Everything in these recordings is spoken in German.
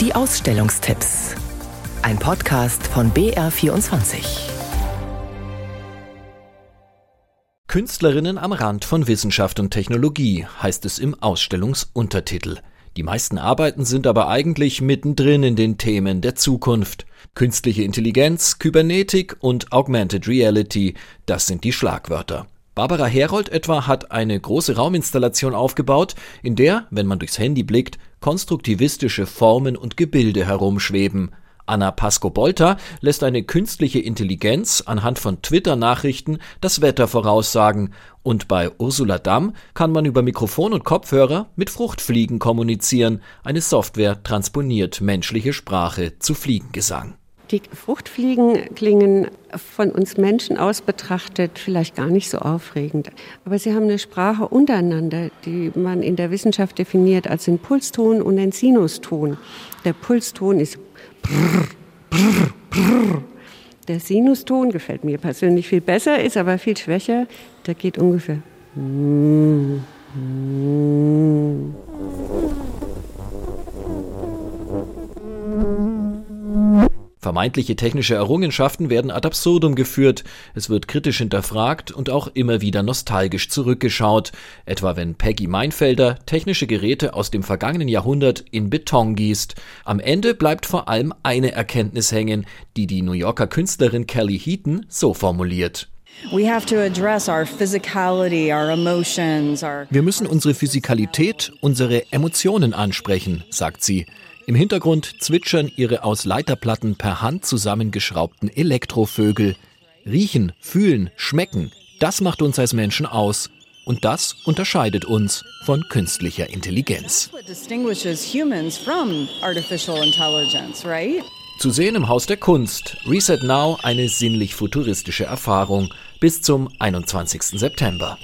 Die Ausstellungstipps. Ein Podcast von BR24. Künstlerinnen am Rand von Wissenschaft und Technologie heißt es im Ausstellungsuntertitel. Die meisten Arbeiten sind aber eigentlich mittendrin in den Themen der Zukunft. Künstliche Intelligenz, Kybernetik und Augmented Reality, das sind die Schlagwörter. Barbara Herold etwa hat eine große Rauminstallation aufgebaut, in der, wenn man durchs Handy blickt, konstruktivistische Formen und Gebilde herumschweben. Anna Pasco-Bolter lässt eine künstliche Intelligenz anhand von Twitter-Nachrichten das Wetter voraussagen und bei Ursula Damm kann man über Mikrofon und Kopfhörer mit Fruchtfliegen kommunizieren. Eine Software transponiert menschliche Sprache zu Fliegengesang. Die Fruchtfliegen klingen von uns Menschen aus betrachtet vielleicht gar nicht so aufregend. Aber sie haben eine Sprache untereinander, die man in der Wissenschaft definiert als den Pulston und den Sinuston. Der Pulston ist brrr, brrr, brrr. Der Sinuston gefällt mir persönlich viel besser, ist aber viel schwächer. Der geht ungefähr. Mm, mm. Vermeintliche technische Errungenschaften werden ad absurdum geführt, es wird kritisch hinterfragt und auch immer wieder nostalgisch zurückgeschaut, etwa wenn Peggy Meinfelder technische Geräte aus dem vergangenen Jahrhundert in Beton gießt. Am Ende bleibt vor allem eine Erkenntnis hängen, die die New Yorker Künstlerin Kelly Heaton so formuliert. Wir müssen unsere Physikalität, unsere Emotionen ansprechen, sagt sie. Im Hintergrund zwitschern ihre aus Leiterplatten per Hand zusammengeschraubten Elektrovögel. Riechen, fühlen, schmecken, das macht uns als Menschen aus. Und das unterscheidet uns von künstlicher Intelligenz. Zu sehen im Haus der Kunst. Reset Now eine sinnlich futuristische Erfahrung. Bis zum 21. September.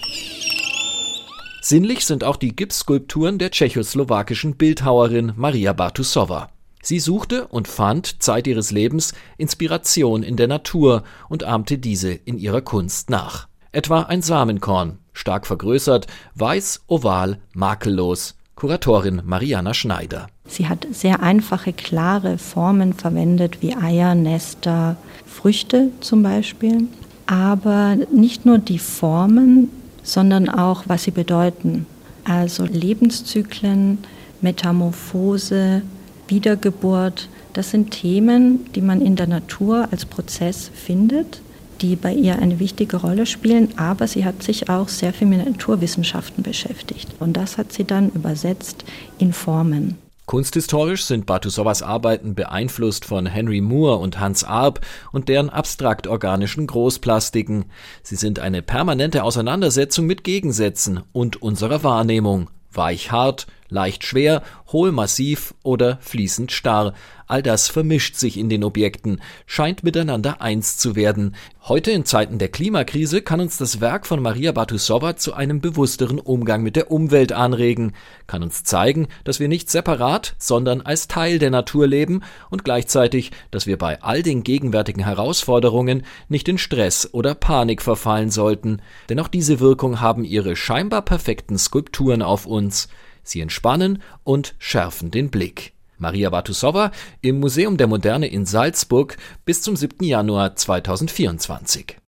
Sinnlich sind auch die Gipsskulpturen der tschechoslowakischen Bildhauerin Maria Bartusowa. Sie suchte und fand Zeit ihres Lebens Inspiration in der Natur und ahmte diese in ihrer Kunst nach. Etwa ein Samenkorn, stark vergrößert, weiß, oval, makellos. Kuratorin Mariana Schneider. Sie hat sehr einfache, klare Formen verwendet, wie Eier, Nester, Früchte zum Beispiel. Aber nicht nur die Formen, sondern auch, was sie bedeuten. Also Lebenszyklen, Metamorphose, Wiedergeburt, das sind Themen, die man in der Natur als Prozess findet, die bei ihr eine wichtige Rolle spielen, aber sie hat sich auch sehr viel mit Naturwissenschaften beschäftigt. Und das hat sie dann übersetzt in Formen. Kunsthistorisch sind Bartusowas Arbeiten beeinflusst von Henry Moore und Hans Arp und deren abstrakt-organischen Großplastiken. Sie sind eine permanente Auseinandersetzung mit Gegensätzen und unserer Wahrnehmung. Weich-hart, leicht schwer, hohl massiv oder fließend starr. All das vermischt sich in den Objekten, scheint miteinander eins zu werden. Heute in Zeiten der Klimakrise kann uns das Werk von Maria Bartusowa zu einem bewussteren Umgang mit der Umwelt anregen, kann uns zeigen, dass wir nicht separat, sondern als Teil der Natur leben und gleichzeitig, dass wir bei all den gegenwärtigen Herausforderungen nicht in Stress oder Panik verfallen sollten, denn auch diese Wirkung haben ihre scheinbar perfekten Skulpturen auf uns. Sie entspannen und schärfen den Blick. Maria Bartusowa im Museum der Moderne in Salzburg bis zum 7. Januar 2024.